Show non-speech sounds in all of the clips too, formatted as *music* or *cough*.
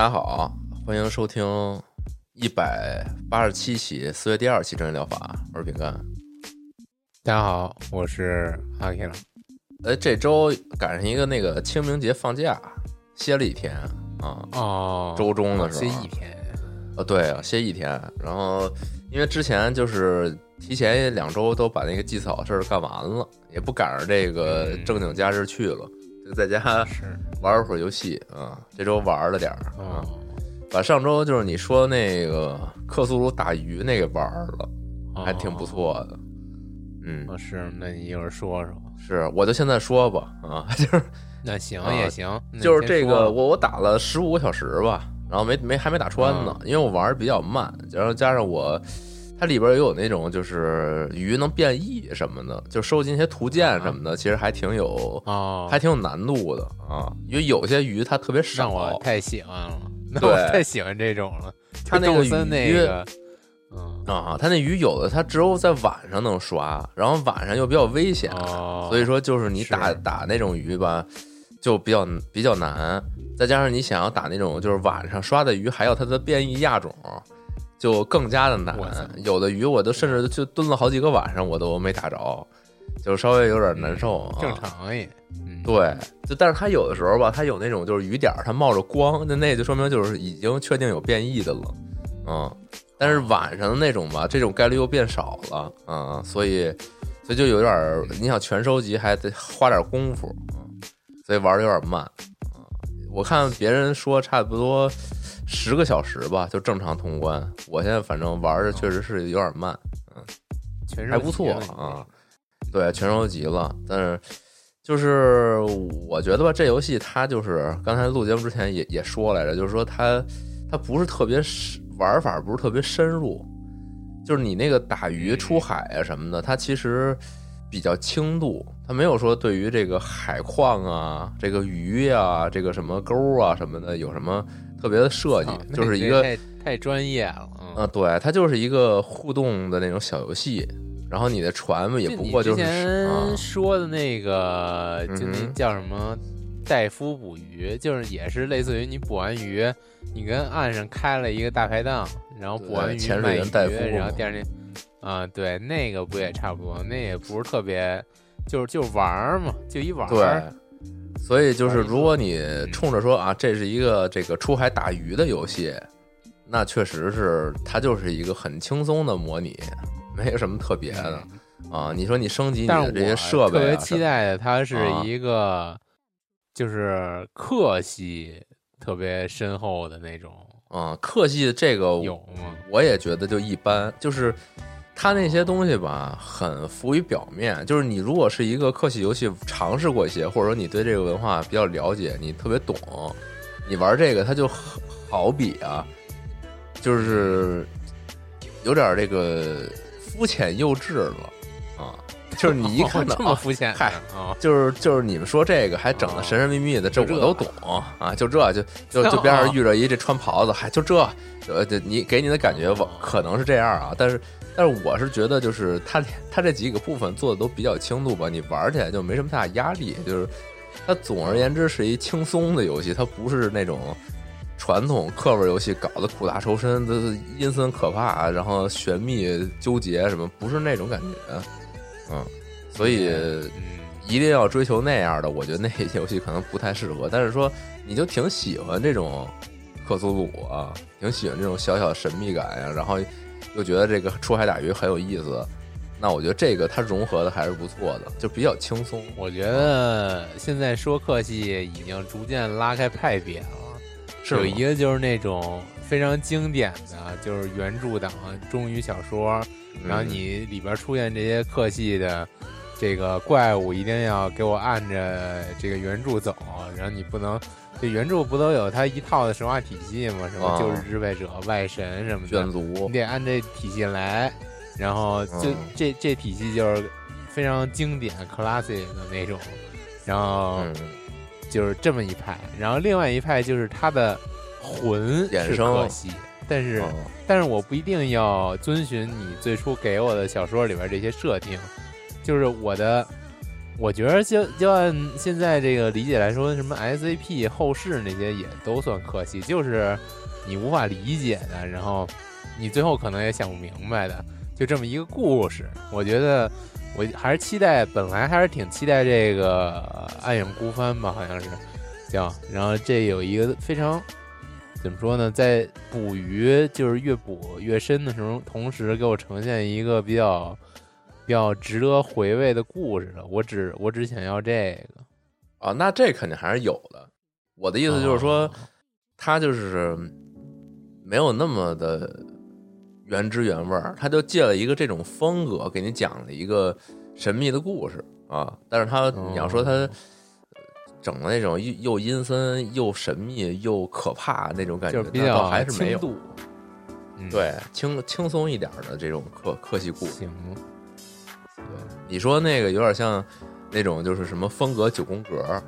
大家好，欢迎收听一百八十七期四月第二期真人疗法，我是饼干。大家好，我是阿 K 了。哎，这周赶上一个那个清明节放假，歇了一天啊。哦，周中的时候歇一天。哦，对啊，歇一天。然后因为之前就是提前两周都把那个祭扫事儿干完了，也不赶上这个正经假日去了，就在家是玩了会儿游戏啊。这周玩了点儿啊。哦，把上周就是你说那个克苏鲁打鱼那个玩儿了，还挺不错的。嗯，哦，是，那你一会儿说说。是，我就现在说吧，啊，*laughs* 就是那行啊也行，就是这个，我我打了十五个小时吧，然后没没还没打穿呢，嗯因为我玩的比较慢，然后加上我它里边也有那种就是鱼能变异什么的，就收集一些图鉴什么的，其实还挺有哦，还挺有难度的啊，因为有些鱼它特别少太喜欢了，那对我太喜欢这种了。它那个动森那鱼个，嗯，啊，它那鱼有的它只有在晚上能刷，然后晚上又比较危险，哦，所以说就是你打是打那种鱼吧，就比较比较难。再加上你想要打那种就是晚上刷的鱼，还有它的变异亚种，就更加的难。有的鱼我都甚至就蹲了好几个晚上，我都没打着，就稍微有点难受啊。正常也，嗯，对，就但是它有的时候吧，它有那种就是雨点儿它冒着光，那那就说明就是已经确定有变异的了，嗯。但是晚上的那种吧，这种概率又变少了，嗯，所以所以就有点儿，你想全收集还得花点功夫，嗯，所以玩的有点慢，嗯。我看别人说差不多十个小时吧，就正常通关。我现在反正玩的确实是有点慢，全还不错啊。对，全收集了，但是就是我觉得吧，这游戏它就是刚才录节目之前也也说来着，就是说它它不是特别深玩法，不是特别深入，就是你那个打鱼出海啊什么的，它其实比较轻度，它没有说对于这个海况啊、这个鱼呀、这个什么钩啊什么的有什么特别的设计就是一个太太专业了，啊，对，它就是一个互动的那种小游戏，然后你的船嘛也不过就是你之啊。前，说的那个，就那叫什么戴夫捕鱼，就是也是类似于你捕完鱼，你跟岸上开了一个大排档，然后捕完鱼对潜水卖鱼，戴夫然后第二天，啊，对，那个不也差不多，那也不是特别，就是就玩嘛，就一玩所以就是如果你冲着说啊，这是一个这个出海打鱼的游戏，那确实是它就是一个很轻松的模拟，*laughs* 没有什么特别的啊。你说你升级你的这些设备特别啊，期待的，它是啊一个就是克系特别深厚的那种，啊，克系的这个有吗？我也觉得就一般，就是它那些东西吧，很浮于表面。就是你如果是一个客系游戏尝试过一些，或者说你对这个文化比较了解，你特别懂，你玩这个它就好比啊，就是有点这个肤浅幼稚了啊。就是你一看到、*laughs* 哦这么肤浅，嗨啊，就是就是你们说这个还整的神神秘秘的，这我都懂啊，就这就就就边上遇着一这穿袍子，还就这，呃，这你给你的感觉我可能是这样啊，但是但是我是觉得就是它它这几个部分做的都比较轻度吧，你玩起来就没什么大压力，就是它总而言之是一轻松的游戏，它不是那种传统课本游戏搞得苦大仇深，阴森可怕，然后玄秘纠结什么，不是那种感觉，嗯，所以。嗯，一定要追求那样的，我觉得那游戏可能不太适合。但是说，你就挺喜欢这种克苏鲁啊，挺喜欢这种小小神秘感呀、然后又觉得这个出海打鱼很有意思，那我觉得这个它融合的还是不错的，就比较轻松。我觉得现在说客系已经逐渐拉开派别了，是有一个就是那种非常经典的，就是原著党忠于小说，然后嗯你里边出现这些客系的这个怪物，一定要给我按着这个原著走，然后你不能。这原著不都有它一套的神话体系吗？什么啊救世支配者、外神什么的卷，族你得按这体系来，然后就嗯这这体系就是非常经典 classic 的那种，然后嗯，就是这么一派，然后另外一派就是他的魂是可惜，但是、嗯但是我不一定要遵循你最初给我的小说里边这些设定，就是我的。我觉得就就按现在这个理解来说，什么 SAP 后世那些也都算可惜，就是你无法理解的，然后你最后可能也想不明白的，就这么一个故事。我觉得我还是期待，本来还是挺期待这个《暗影孤帆》吧，好像是叫。然后这有一个非常怎么说呢，在捕鱼就是越捕越深的时候，同时给我呈现一个比较比较值得回味的故事了。我只我只想要这个。啊，那这肯定还是有的。我的意思就是说，哦他就是没有那么的原汁原味儿，他就借了一个这种风格给你讲了一个神秘的故事啊。但是他你要说他哦整的那种又又阴森又神秘又可怕那种感觉，那就是比较还是没有。对，轻轻松一点的这种科科技故事。行。对，你说那个有点像那种就是什么风格九宫格，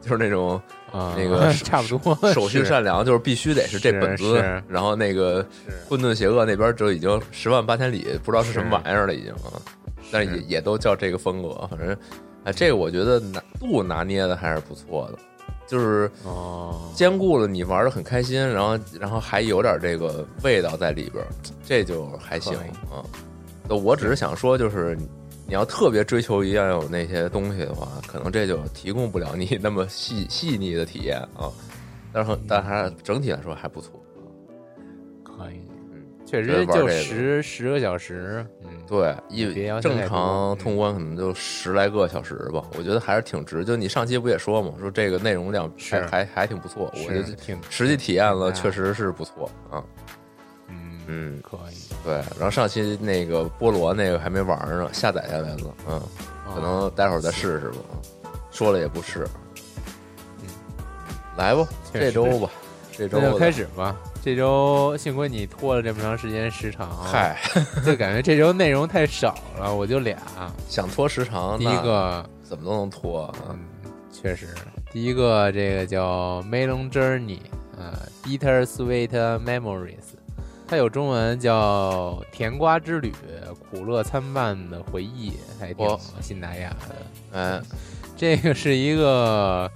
就是那种啊，那个 *laughs* 差不多。手续善良，就是必须得是这本子，然后那个混沌邪恶那边就已经十万八千里，不知道是什么玩意儿了，已经啊。但是也也都叫这个风格，反正哎，这个我觉得拿度拿捏的还是不错的，就是哦，兼顾了你玩的很开心，然后然后还有点这个味道在里边儿，这就还行啊。那我只是想说，就是你要特别追求一样有那些东西的话，可能这就提供不了你那么细细腻的体验啊。但是但还整体来说还不错。可以，嗯，确实就十十个小时，嗯，对，一正常通关可能就十来个小时吧，我觉得还是挺值。就你上期不也说嘛，说这个内容量还还还挺不错，我是就挺实际体验了，嗯确实是不错啊。嗯嗯，可以，对。然后上期那个菠萝那个还没玩呢，下载下来了，嗯，可能待会儿再试试吧。说了也不是，嗯，来吧，这周吧，这周开始吧。这周幸亏你拖了这么长时间时长，，嗨，*laughs* 就感觉这周内容太少了，我就俩。想拖时长，第一个，怎么都能拖啊。嗯，确实，第一个这个叫 Melon Journey，呃，Bitter Sweet Memories，它有中文叫甜瓜之旅，苦乐参半的回忆，还挺哇信达雅的。哎，这个是一个，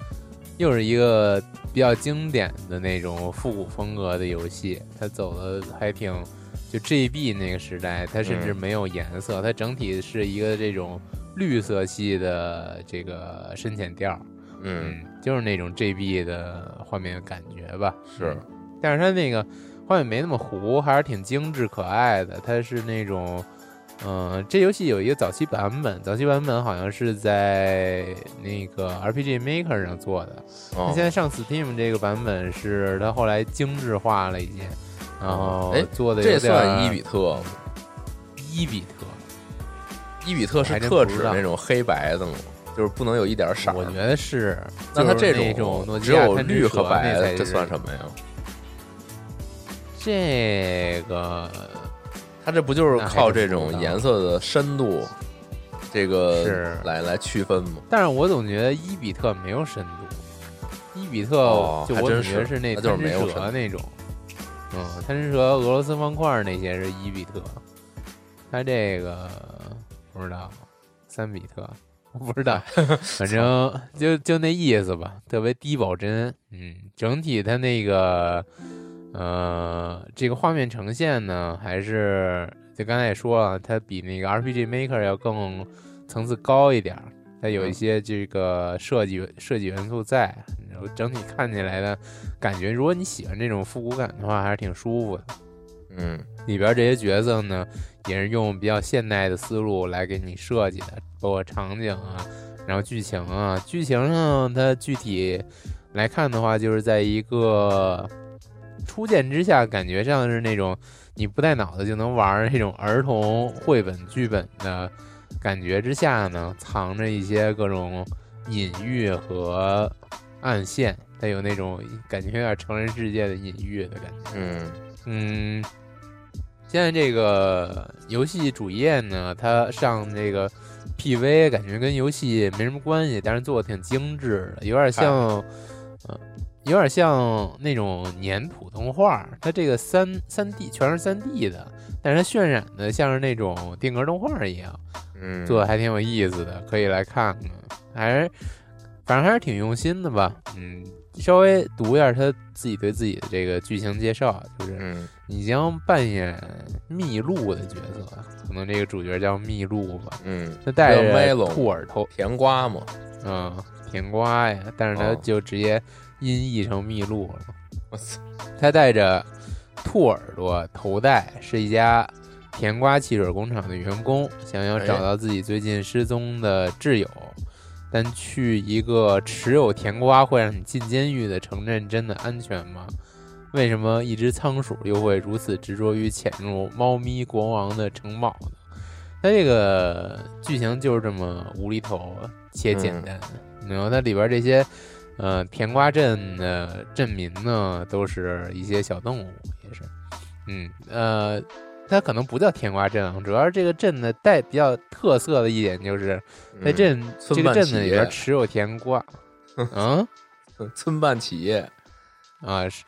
又是一个比较经典的那种复古风格的游戏，它走的还挺，就 GB 那个时代，它甚至嗯没有颜色，它整体是一个这种绿色系的这个深浅调，嗯，就是那种 GB 的画面感觉吧。是，但是它那个画面没那么糊，还是挺精致可爱的。它是那种，嗯、这游戏有一个早期版本，早期版本好像是在那个 RPG Maker 上做的。它哦现在上 Steam 这个版本是它后来精致化了一些，然后哎做的这算伊比特吗？伊比特，伊比特是特指那种黑白的吗？就是不能有一点色儿。我觉得是。那它这那种诺基只有绿和白的，这算什么呀？这个它这不就是靠这种颜色的深度，这个是。来来区分吗？但是我总觉得伊比特没有深度，伊比特哦就我总还真是觉是那那就是贪吃蛇那种，嗯，贪吃蛇、俄罗斯方块那些是伊比特，它这个不知道三比特，我不知道，*laughs* 反正就就那意思吧，特别低保真，嗯，整体它那个呃这个画面呈现呢，还是就刚才也说了，它比那个 RPG Maker 要更层次高一点儿，它有一嗯些这个设计设计元素在，然后整体看起来的感觉，如果你喜欢这种复古感的话，还是挺舒服的。嗯里边这些角色呢，也是用比较现代的思路来给你设计的，包括场景啊，然后剧情啊，剧情上它具体来看的话，就是在一个初见之下，感觉像是那种你不带脑子就能玩儿那种儿童绘本剧本的感觉之下呢，藏着一些各种隐喻和暗线，它有那种感觉有点成人世界的隐喻的感觉。嗯嗯，现在这个游戏主页呢，它上这个 PV，感觉跟游戏没什么关系，但是做的挺精致的，有点像，呃，有点像那种粘土动画。它这个三三 D 全是三 D 的，但是它渲染的像是那种定格动画一样，嗯，做的还挺有意思的，可以来看看。还是反正还是挺用心的吧。嗯，稍微读一下他自己对自己的这个剧情介绍，就是嗯你将扮演蜜鹿的角色，可能这个主角叫蜜鹿吧。嗯，他戴叫着兔耳头，甜瓜嘛，嗯，甜瓜呀，但是他哦就直接音译成蜜鹿了。我操，他带着兔耳朵头戴，是一家甜瓜汽水工厂的员工，想要找到自己最近失踪的挚友。但去一个持有甜瓜会让你进监狱的城镇，真的安全吗？为什么一只仓鼠又会如此执着于潜入猫咪国王的城堡呢？它这个剧情就是这么无厘头且简单。然后它里边这些，呃，甜瓜镇的镇民呢，都是一些小动物，也是，嗯，呃，它可能不叫甜瓜镇啊，主要是这个镇的带比较特色的一点就是，在嗯镇、这个村镇子里边业持有甜瓜，嗯 *laughs* 村办企业，啊是，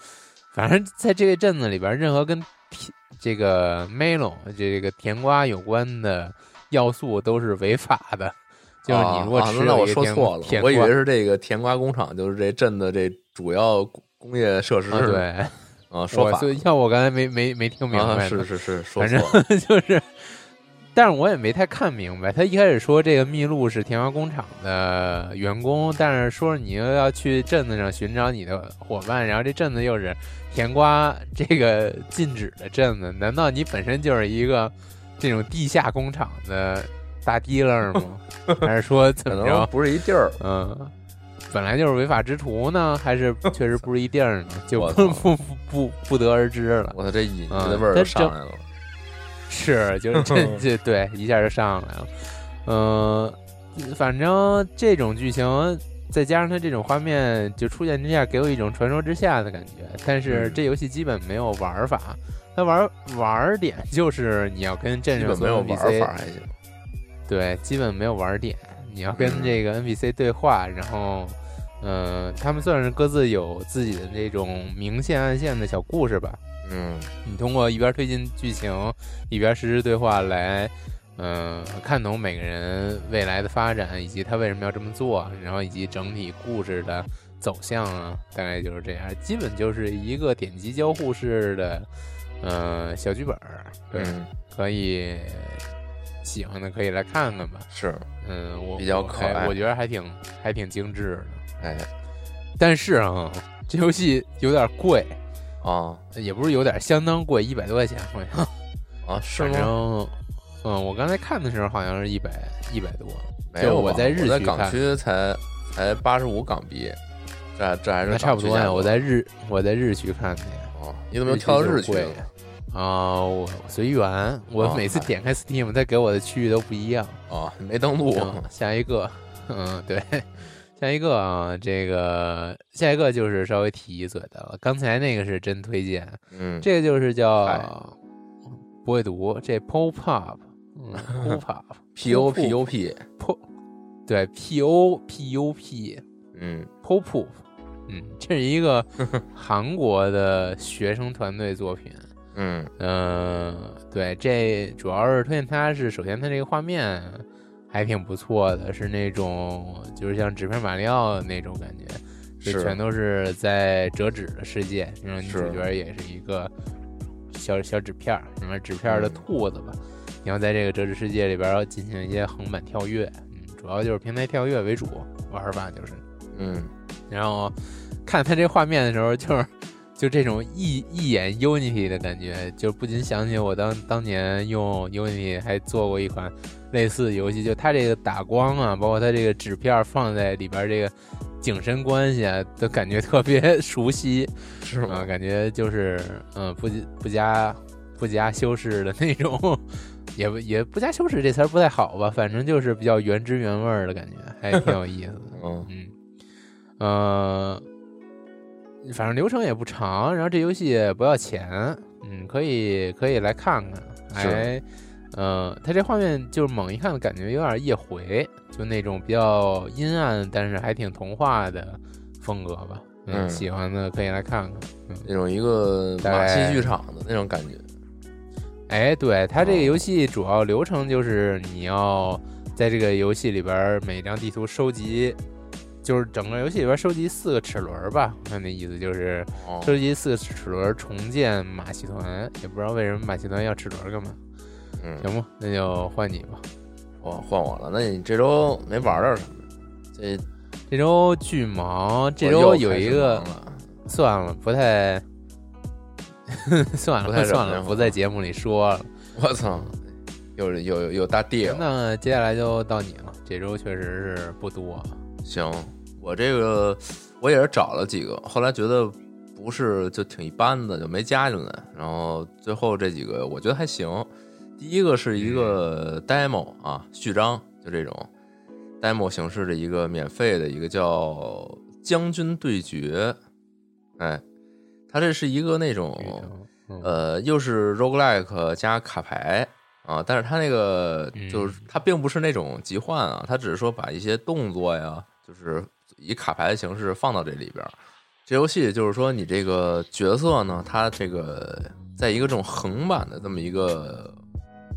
反正在这个镇子里边，任何跟甜这个 melon 这个甜瓜有关的要素都是违法的。就是你如果啊啊那我说错了我以为是这个甜瓜工厂，就是这镇的这主要工业设施啊，对，啊，说法要我刚才没没没听明白啊，是是是，说反正 *laughs* 就是，但是我也没太看明白。他一开始说这个蜜鹿是甜瓜工厂的员工，但是说你又要去镇子上寻找你的伙伴，然后这镇子又是甜瓜这个禁止的镇子，难道你本身就是一个这种地下工厂的大提楞吗？*laughs* 还是说怎可能么着？不是一地儿，嗯，本来就是违法之徒呢，还是 *laughs* 确实不是一地儿呢？就不不不不不得而知了。我操，这隐的味儿上来了，是，就是这这对一下就上来了。嗯、反正这种剧情再加上它这种画面，就出现之下给我一种传说之下的感觉。但是嗯这游戏基本没有玩法，它玩玩点就是你要跟镇上所有基本没有玩法还行，对，基本没有玩点。你要跟嗯这个 NPC 对话，然后，嗯、他们算是各自有自己的那种明线暗线的小故事吧。嗯你通过一边推进剧情，一边实时对话来，嗯、看懂每个人未来的发展，以及他为什么要这么做，然后以及整体故事的走向啊，大概就是这样。基本就是一个点击交互式的，呃，小剧本嗯可以喜欢的可以来看看吧。是，嗯，我比较可爱我觉得还挺还挺精致的。哎但是啊，这游戏有点贵，啊也不是有点，相当贵，一百多块钱好像。啊是吗反吗？正，嗯，我刚才看的时候好像是一百一百多，就没有，我在日在港区看才才八十五港币，这这还是差不多呀。我在日我在日区看的。哦，你怎么又跳到日区了啊？我随缘，我每次点开 Steam，它给我的区域都不一样。哦，没登录嗯，下一个，嗯，对，下一个啊，这个下一个就是稍微提一嘴的了。刚才那个是真推荐，嗯，这个就是叫不会读，这 Pop Up，嗯，Pop *laughs* Up P O P U P，Pop，对，P O P U P 嗯 Pop Up，嗯，这是一个 *laughs* 韩国的学生团队作品。嗯。嗯，对，这主要是推荐它是，首先它这个画面还挺不错的，是那种就是像纸片马里奥那种感觉，就是全都是在折纸的世界，然后女主角也是一个小小纸片儿，什么纸片儿的嗯。兔子吧，然后在这个折纸世界里边儿进行一些横版跳跃，嗯，主要就是平台跳跃为主，玩法就是。嗯。然后看它这画面的时候，就是就这种一一眼 Unity 的感觉，就不禁想起我当当年用 Unity 还做过一款类似的游戏，就它这个打光啊，包括它这个纸片放在里边这个景深关系啊，都感觉特别 *laughs* 熟悉，啊，是吗？感觉就是嗯不不加不加修饰的那种，*laughs* 也不也不加修饰这词儿不太好吧，反正就是比较原汁原味儿的感觉，还挺有意思的。嗯嗯，呃，反正流程也不长，然后这游戏也不要钱，嗯，可以可以来看看，还，呃，它这画面就是猛一看感觉有点夜回，就那种比较阴暗，但是还挺童话的风格吧。嗯喜欢的可以来看看。嗯，那种一个马大戏剧场的那种感觉。哎，对，它这个哦游戏主要流程就是你要在这个游戏里边儿每张地图收集，就是整个游戏里边收集四个齿轮儿吧，看那意思就是哦，收集四个齿轮儿重建马戏团，也不知道为什么马戏团要齿轮儿干嘛。嗯，行吧，那就换你吧。换换我了。那你这周没玩点什么？这这周巨忙，这周有一个了 *laughs* 算了，不太算了，不太算了，不在节目里说了。我操，有有有有大地了。那接下来就到你了，这周确实是不多。行，我这个我也是找了几个，后来觉得不是就挺一般的，就没加进来。然后最后这几个我觉得还行。第一个是一个 demo 啊，序章，就这种 demo 形式的一个免费的一个叫《将军对决》，哎，它这是一个那种嗯呃，又是 roguelike 加卡牌啊，但是它那个嗯就是它并不是那种集换啊，它只是说把一些动作呀，就是以卡牌的形式放到这里边儿。这游戏就是说，你这个角色呢，它这个在一个这种横版的这么一个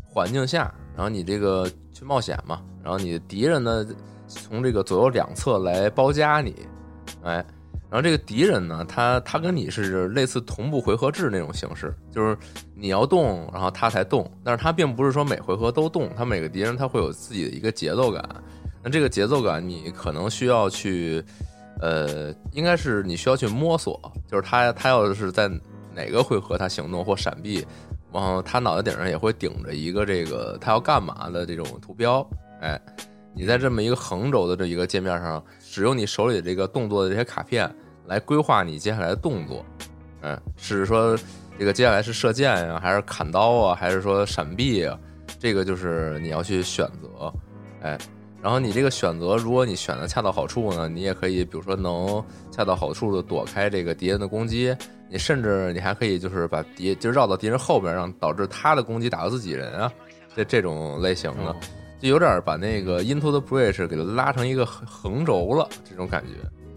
环境下，然后你这个去冒险嘛，然后你的敌人呢从这个左右两侧来包夹你，哎，然后这个敌人呢，他他跟你是类似同步回合制那种形式，就是你要动，然后他才动，但是他并不是说每回合都动，他每个敌人他会有自己的一个节奏感，那这个节奏感你可能需要去，呃，应该是你需要去摸索，就是他他要是在哪个回合他行动或闪避，然后他脑袋顶上也会顶着一个这个他要干嘛的这种图标，哎，你在这么一个横轴的这一个界面上，使用你手里这个动作的这些卡片来规划你接下来的动作，嗯，是说这个接下来是射箭呀、还是砍刀啊，还是说闪避啊？这个就是你要去选择，哎，然后你这个选择，如果你选的恰到好处呢，你也可以，比如说能恰到好处的躲开这个敌人的攻击，你甚至你还可以就是把敌就绕到敌人后边，让导致他的攻击打到自己人啊，这这种类型的。就有点把那个 Into the Bridge 给它拉成一个横横轴了，这种感觉。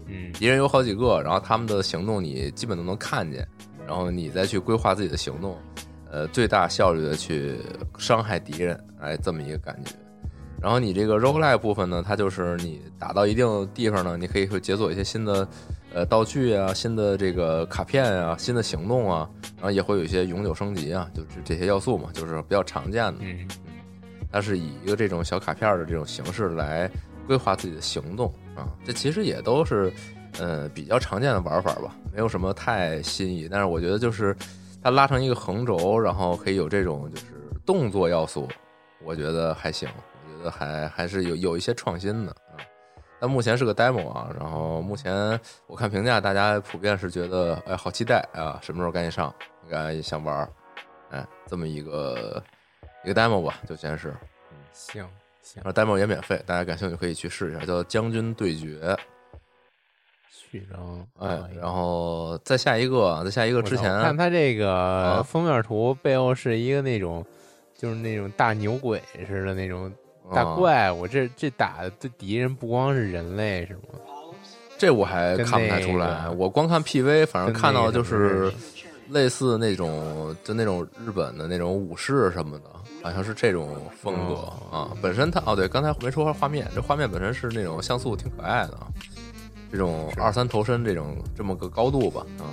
嗯敌人有好几个，然后他们的行动你基本都能看见，然后你再去规划自己的行动，呃，最大效率的去伤害敌人，哎，这么一个感觉。然后你这个 roguelike 部分呢，它就是你打到一定地方呢，你可以会解锁一些新的呃道具啊、新的这个卡片啊、新的行动啊，然后也会有一些永久升级啊，就是这些要素嘛，就是比较常见的。嗯它是以一个这种小卡片儿的这种形式来规划自己的行动啊，这其实也都是呃比较常见的玩法吧，没有什么太新意。但是我觉得就是它拉成一个横轴，然后可以有这种就是动作要素，我觉得还行，还还是有有一些创新的啊。但目前是个 demo 啊，然后目前我看评价，大家普遍是觉得哎好期待啊，什么时候赶紧上，应该想玩儿，哎，这么一个一个 demo 吧，就先是。行行然，后 demo 也免费，大家感兴趣可以去试一下，叫《将军对决》。序章哎，然后再下一个，再下一个之前我看它这个啊封面图背后是一个那种，就是那种大牛鬼似的那种大啊怪我，这这打的对敌人不光是人类是吗？这我还看不太出来，那个我光看 PV，反正看到就是类似那种就那种日本的那种武士什么的，好像是这种风格、哦啊。本身它哦对，刚才没说画面，这画面本身是那种像素挺可爱的啊，这种二三头身这种这么个高度吧啊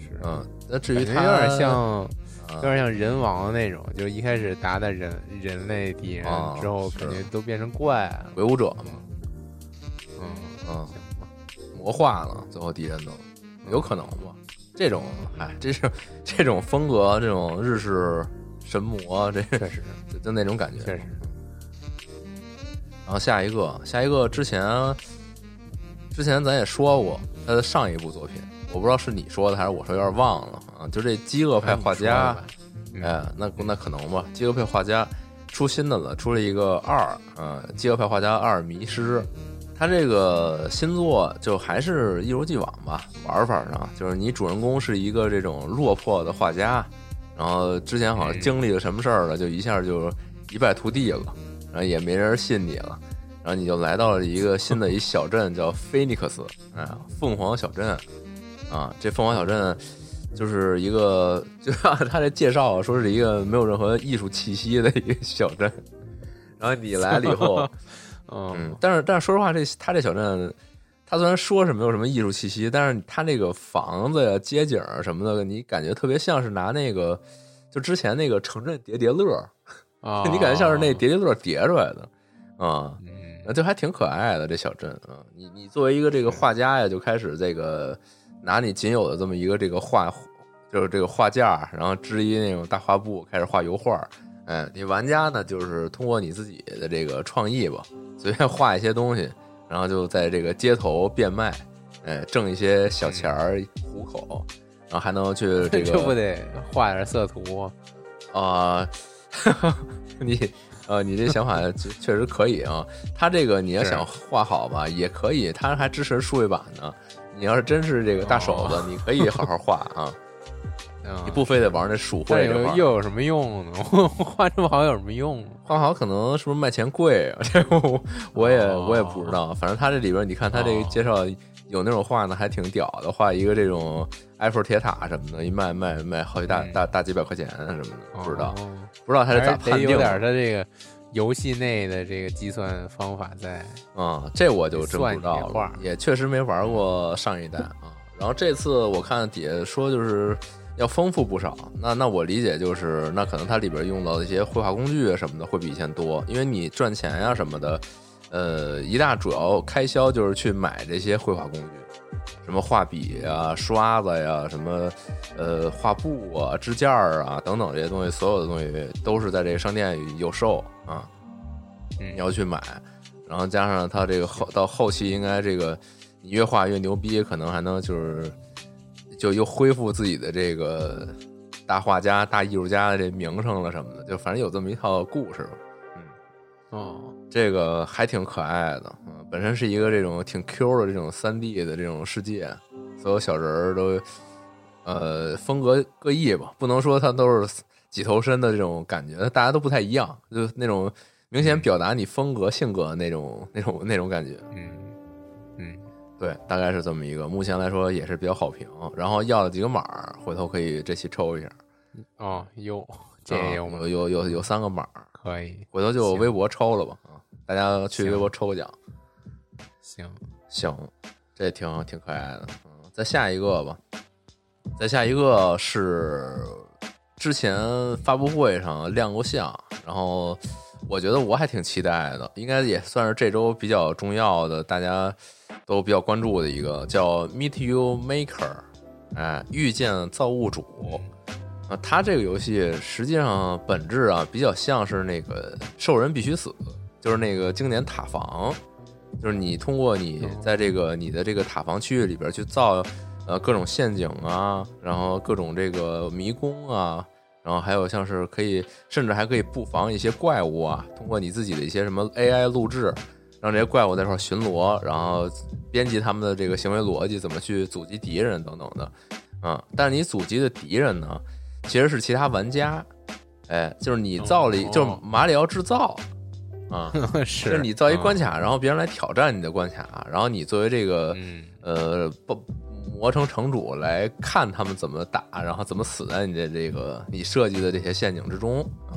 是嗯。那至于它有点像，啊有点像人王那种，就一开始打打人人类敌人，啊之后感觉都变成怪了。鬼武者嘛，嗯，嗯，行吧，魔化了，最后敌人都有可能吧。这种，哎，这是这种风格，这种日式神魔，这确实就 *laughs* 就那种感觉。确实，然后下一个，下一个之前之前咱也说过他的上一部作品，我不知道是你说的还是我说，有点忘了啊。就这《饥饿派画家》，嗯哎，那那可能吧，《饥饿派画家》出新的了，出了一个二，嗯，《饥饿派画家二迷失》。他这个新作就还是一如既往吧，玩法上就是你主人公是一个这种落魄的画家，然后之前好像经历了什么事儿了，就一下就一败涂地了，然后也没人信你了，然后你就来到了一个新的一小镇，叫菲尼克斯，哎，凤凰小镇，啊，这凤凰小镇就是一个，就按他这介绍说是一个没有任何艺术气息的一个小镇，然后你来了以后。*laughs* 嗯嗯，但是但是说实话，这他这小镇，他虽然说是没有什么艺术气息，但是他那个房子呀、街景儿什么的，你感觉特别像是拿那个就之前那个城镇叠叠乐，啊，*laughs* 你感觉像是那叠叠乐叠出来的啊，嗯那就还挺可爱的这小镇啊。你你作为一个这个画家呀，就开始这个拿你仅有的这么一个这个画，就是这个画架，然后织一那种大画布，开始画油画。嗯，你玩家呢，就是通过你自己的这个创意吧，随便画一些东西，然后就在这个街头变卖，哎，挣一些小钱儿糊口，然后还能去 *laughs* 这个这不得画点色图？啊，*laughs* 你呃，你这想法确确实可以啊。他这个你要想画好吧，也可以，他还支持数位版呢。你要是真是这个大手子，你可以好好画啊，*laughs* 嗯你不非得玩那鼠但又绘这。又有什么用呢？*laughs* 画这么好有什么用？画好可能是不是卖钱贵啊？这 *laughs* 我我也哦我也不知道。反正他这里边，你看他这个介绍有那种画呢，还挺屌的，画一个这种埃菲尔铁塔什么的，一卖卖卖好几大嗯大大几百块钱什么的，不知道哦不知道他是咋还是得有点他这个游戏内的这个计算方法在。嗯、这我就真不知道了，也确实没玩过上一代啊。然后这次我看底下说就是要丰富不少，那那我理解就是那可能它里边用到的一些绘画工具啊什么的会比以前多，因为你赚钱呀、什么的，呃，一大主要开销就是去买这些绘画工具，什么画笔啊、刷子呀、什么呃画布啊、支架啊等等这些东西，所有的东西都是在这个商店里有售啊，嗯你要去买。然后加上他这个后到后期应该这个你越画越牛逼，可能还能就是就又恢复自己的这个大画家、大艺术家的这名声了什么的，就反正有这么一套故事嗯。哦，这个还挺可爱的，嗯，本身是一个这种挺 Q 的这种三 D 的这种世界，所有小人儿都呃风格各异吧，不能说它都是几头身的这种感觉，大家都不太一样，就那种明显表达你风格性格的那种那种那种感觉。嗯嗯，对，大概是这么一个，目前来说也是比较好评。然后要了几个码，回头可以这期抽一下。哦，有这也有吗？啊有有有有三个码，可以，回头就微博抽了吧啊！大家去微博抽个奖。行，行，这挺挺可爱的。嗯，再下一个吧，再下一个是之前发布会上亮过相，然后我觉得我还挺期待的，应该也算是这周比较重要的，大家都比较关注的一个叫 Meet You Maker，哎，遇见造物主。啊，它这个游戏实际上本质啊比较像是那个兽人必须死，就是那个经典塔防，就是你通过你在这个你的这个塔防区域里边去造呃各种陷阱啊，然后各种这个迷宫啊，然后还有像是可以甚至还可以布防一些怪物啊，通过你自己的一些什么 AI 录制，让这些怪物在这块巡逻，然后编辑他们的这个行为逻辑，怎么去阻击敌人等等的，嗯，但是你阻击的敌人呢？其实是其他玩家，哎，就是你造了一，哦就是马里奥制造啊，*laughs* 就是是你造一关卡，然后别人来挑战你的关卡，然后你作为这个嗯，呃不磨成城主来看他们怎么打，然后怎么死在你的这个你设计的这些陷阱之中啊，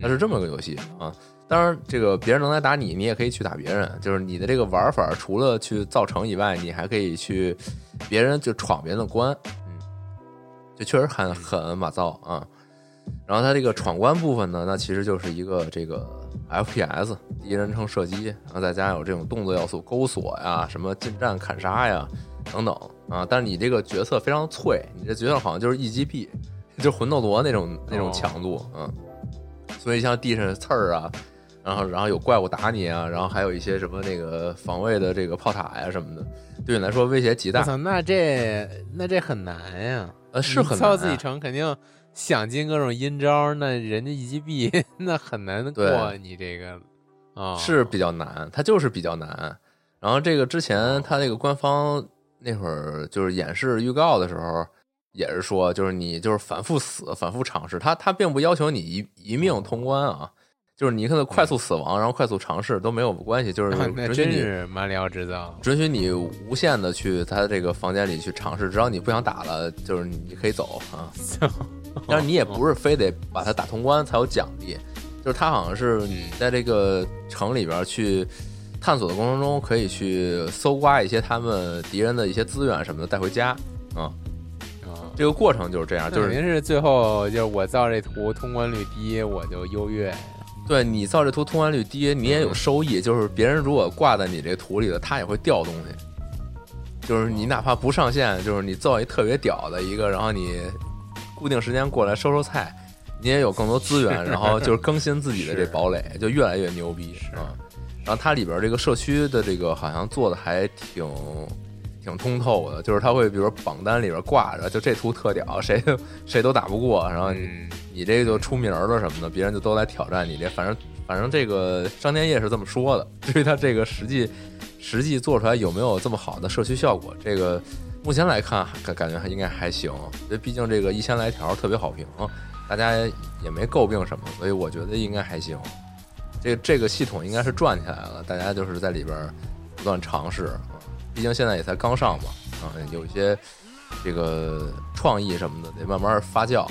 它是这么个游戏啊。当然，这个别人能来打你，你也可以去打别人。就是你的这个玩法，除了去造城以外，你还可以去别人就闯别人的关，嗯，就确实很很马造啊。然后它这个闯关部分呢，那其实就是一个这个 FPS 第一人称射击，然后再加上有这种动作要素，钩锁呀、什么近战砍杀呀等等等啊。但是你这个角色非常脆，你这角色好像就是一击毙，就魂斗罗那种那种强度，嗯。所以像地上刺儿啊，然后然后有怪物打你啊，然后还有一些什么那个防卫的这个炮塔呀什么的，对你来说威胁极大。那这那这很难呀。呃，是很难。造自己城肯定想尽各种阴招，那人家一击毙，*laughs* 那很难过你这个啊，是比较难，它就是比较难。然后这个之前他那个官方那会儿就是演示预告的时候。也是说，就是你就是反复死，反复尝试，他他并不要求你一一命通关啊，就是你可能快速死亡，然后快速尝试都没有关系，就是准许你马里奥制造，允许你无限的去他这个房间里去尝试，只要你不想打了，就是你可以走啊。*laughs* 但是你也不是 *laughs* 非得把它打通关才有奖励，就是他好像是你在这个城里边去探索的过程中，可以去搜刮一些他们敌人的一些资源什么的带回家啊。这个过程就是这样，就是肯定是最后就是我造这图通关率低，我就优越。对你造这图通关率低，你也有收益。就是别人如果挂在你这图里的，他也会掉东西。就是你哪怕不上线，就是你造一特别屌的一个，然后你固定时间过来收收菜，你也有更多资源，然后就是更新自己的这堡垒，就越来越牛逼啊。然后它里边这个社区的这个好像做的还挺。挺通透的，就是他会，比如榜单里边挂着，就这图特屌，谁谁都打不过，然后你你这个就出名了什么的，别人就都来挑战你这，反正反正这个商店页是这么说的。至于他这个实际实际做出来有没有这么好的社区效果，这个目前来看感感觉还应该还行，因为毕竟这个一千来条特别好评，大家也没诟病什么，所以我觉得应该还行。这这个系统应该是转起来了，大家就是在里边不断尝试。毕竟现在也才刚上嘛，啊，有一些这个创意什么的得慢慢发酵。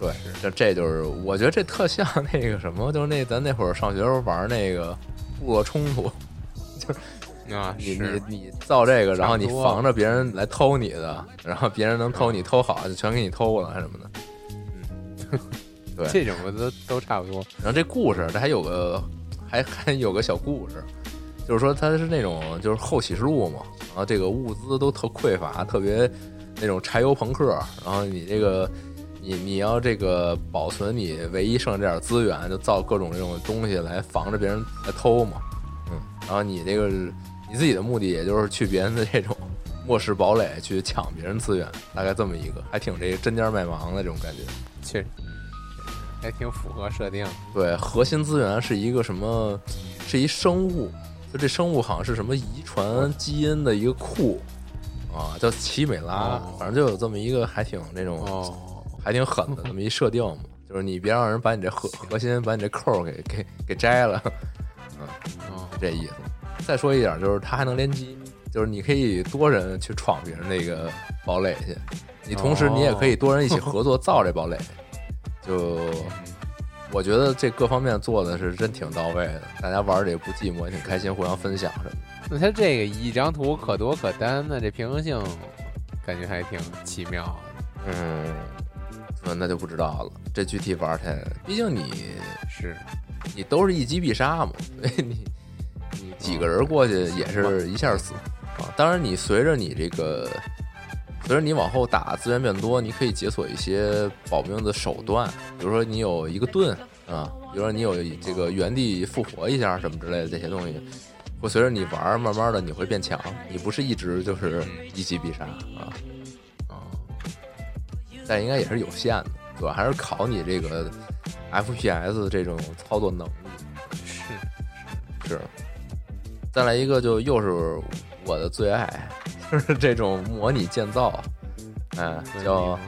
对，这这就是我觉得这特像那个什么，就是那咱那会儿上学时候玩那个部落冲突，*laughs* 就是啊，你你你造这个，然后你防着别人来偷你的，然后别人能偷你偷好就全给你偷了什么的。嗯，*laughs* 对，这种的都都差不多。然后这故事这还有个还还有个小故事。就是说，它是那种就是后启示录嘛，然后这个物资都特匮乏，特别那种柴油朋克，然后你这个你你要这个保存你唯一剩这点资源，就造各种这种东西来防着别人来偷嘛，嗯，然后你这个你自己的目的也就是去别人的这种 *laughs* 末世堡垒去抢别人资源，大概这么一个，还挺这个针尖麦芒的这种感觉，确实还挺符合设定。对，核心资源是一个什么？是一生物。就这生物好像是什么遗传基因的一个库啊，叫奇美拉，反正就有这么一个还挺那种 *laughs* 还挺狠的这么一设定嘛，就是你别让人把你这核核心把你这扣给给给摘了，嗯，这意思。再说一点，就是它还能联机，就是你可以多人去闯别人那个堡垒去，你同时你也可以多人一起合作造这堡垒，就。我觉得这各方面做的是真挺到位的，大家玩的也不寂寞，也挺开心，互相分享什么的。那它这个一张图可多可单，那这平衡性感觉还挺奇妙的。嗯，那就不知道了。这具体玩起来，毕竟你是你都是一击必杀嘛，所 *laughs* 以你你几个人过去也是一下死啊。当然，你随着你这个。随着你往后打资源变多，你可以解锁一些保命的手段，比如说你有一个盾啊，比如说你有这个原地复活一下什么之类的这些东西，会随着你玩慢慢的你会变强，你不是一直就是一击必杀啊啊，但应该也是有限的，主要还是考你这个 FPS 这种操作能力。是是，再来一个就又是我的最爱。就是这种模拟建造，哎，叫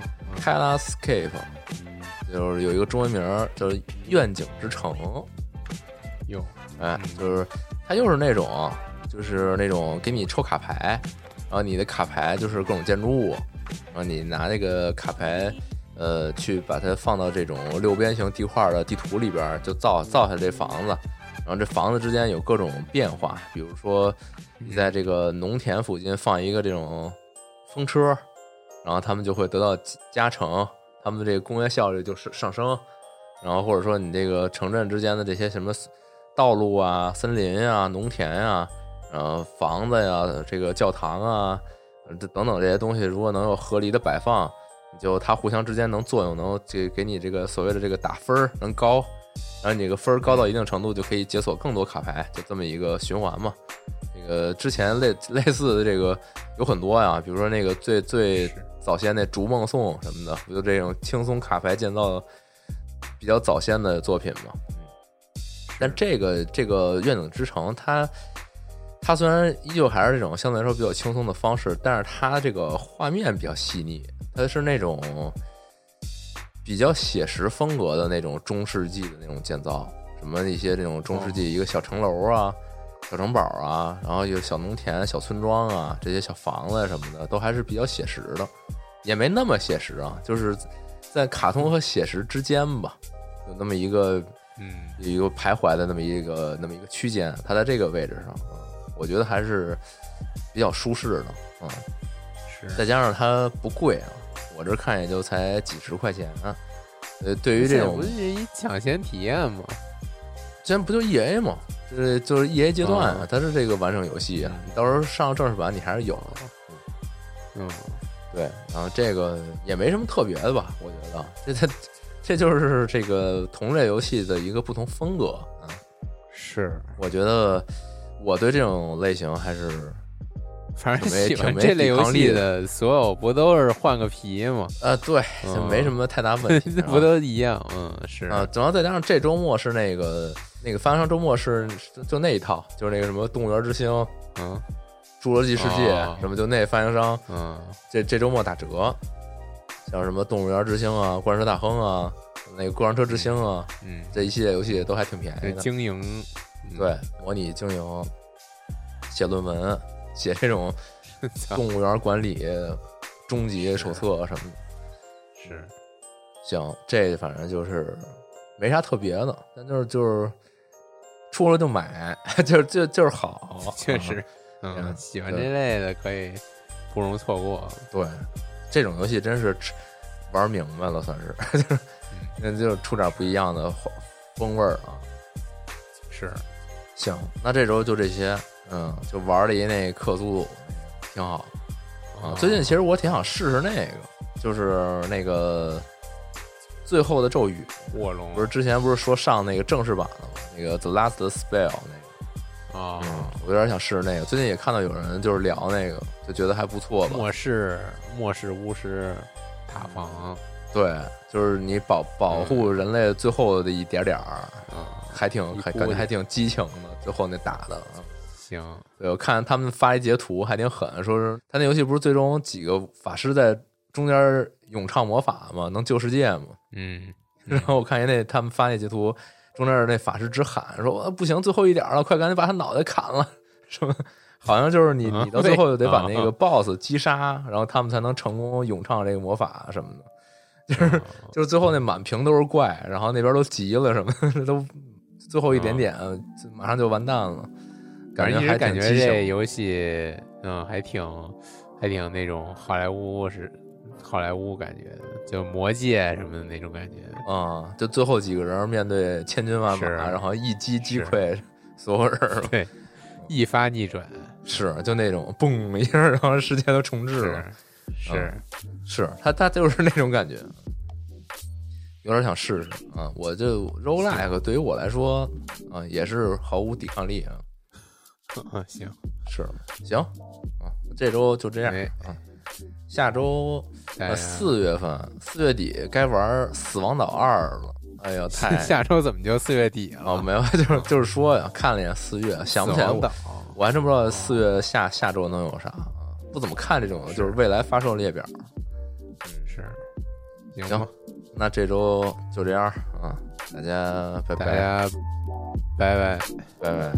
Kalascape，就是有一个中文名叫愿景之城。有，哎，就是它又是那种，就是那种给你抽卡牌，然后你的卡牌就是各种建筑物，然后你拿那个卡牌，呃，去把它放到这种六边形地块的地图里边，就造造下这房子，然后这房子之间有各种变化，比如说。你在这个农田附近放一个这种风车，然后他们就会得到加成，他们的这个工业效率就是上升。然后或者说你这个城镇之间的这些什么道路啊、森林啊、农田啊、然后房子呀、这个教堂啊、这等等这些东西，如果能有合理的摆放，你就它互相之间能作用，能给给你这个所谓的这个打分儿能高，然后你这个分儿高到一定程度，就可以解锁更多卡牌，就这么一个循环嘛。这个之前类类似的这个有很多呀，比如说那个最最早先那逐梦颂什么的，不就这种轻松卡牌建造比较早先的作品嘛。嗯，但这个这个愿景之城，它它虽然依旧还是这种相对来说比较轻松的方式，但是它这个画面比较细腻，它是那种比较写实风格的那种中世纪的那种建造，什么一些这种中世纪一个小城楼啊、小城堡啊，然后有小农田、小村庄啊，这些小房子什么的，都还是比较写实的，也没那么写实啊，就是在卡通和写实之间吧，有那么一个嗯，有一个徘徊的那么一个那么一个区间，它在这个位置上，嗯我觉得还是比较舒适的，嗯，是。再加上它不贵啊，我这看也就才几十块钱啊。呃，对于这种这不是一抢先体验吗？之前不就 E A 吗？就是就是 E A 阶段啊哦，它是这个完整游戏啊，到时候上正式版你还是有的。嗯，对，然后这个也没什么特别的吧，我觉得这它这就是这个同类游戏的一个不同风格啊。是，我觉得我对这种类型还是反正喜欢这类游戏的所有不都是换个皮吗？呃，对，没什么太大问题 *laughs* 啊。不都一样？嗯，是啊，主要再加上这周末是那个那个发行商周末是就就那一套，就是那个什么动物园之星、嗯侏罗纪世界、哦什么，就那发行商嗯这这周末打折，像什么动物园之星啊、过山车大亨啊、那个过山车之星啊，嗯，这一系列游戏都还挺便宜的。经营，嗯对，模拟经营、写论文、写这种 *laughs* 操动物园管理终极手册什么的。是行，这反正就是没啥特别的，但就是就是出了就买，*laughs* 就就就是好，*laughs* 确实，嗯嗯，喜欢这类的可以不容错过。对，这种游戏真是玩明白了，算是，就是那就出点不一样的风风味儿啊。是，行，那这周就这些，嗯，就玩了一那克苏鲁，挺好啊。最近其实我挺想试试那个，就是那个最后的咒语，卧龙不是之前不是说上那个正式版的吗？那个 The Last Spell 那个，啊，嗯，我有点想试试那个。最近也看到有人就是聊那个，就觉得还不错吧。末世末世巫师塔防，对，就是你保保护人类最后的一点点儿，嗯，还挺还感觉还挺激情的。最后那打的，啊行，对我看他们发一截图还挺狠，说是他那游戏不是最终几个法师在中间咏唱魔法嘛，能救世界嘛。嗯，*laughs* 然后我看见那他们发那截图，中间那法师直喊说：“呃不行，最后一点了，快赶紧把他脑袋砍了！” *laughs* 什么？好像就是你啊你到最后得把那啊个 BOSS 击杀，然后他们才能成功咏唱这个魔法什么的。就是就是最后那满屏都是怪，然后那边都急了什么的，*laughs* 都最后一点点，马上就完蛋了。感反正一直觉还感觉。这游戏，嗯，还挺还挺那种好莱坞是好莱坞感觉的，就魔戒什么的那种感觉。啊、就最后几个人面对千军万马，然后一击击溃所有人，对，一发逆转是就那种嘣一下，然后世界都重置了。是是，是他他就是那种感觉，有点想试试啊。我就 roguelike 对于我来说啊，也是毫无抵抗力啊。嗯，行，是行啊，这周就这样哎啊。下周呃四月份四月底该玩《死亡岛二》了。哎呀，*laughs* 太下周怎么就四月底了？哦没有，*laughs* 就是就是说呀，看了一眼四月，想不起来我我还真不知道四月下下周能有啥啊，不怎么看这种就是未来发售列表。嗯是，行那这周就这样啊，大家拜拜大家拜拜。拜拜。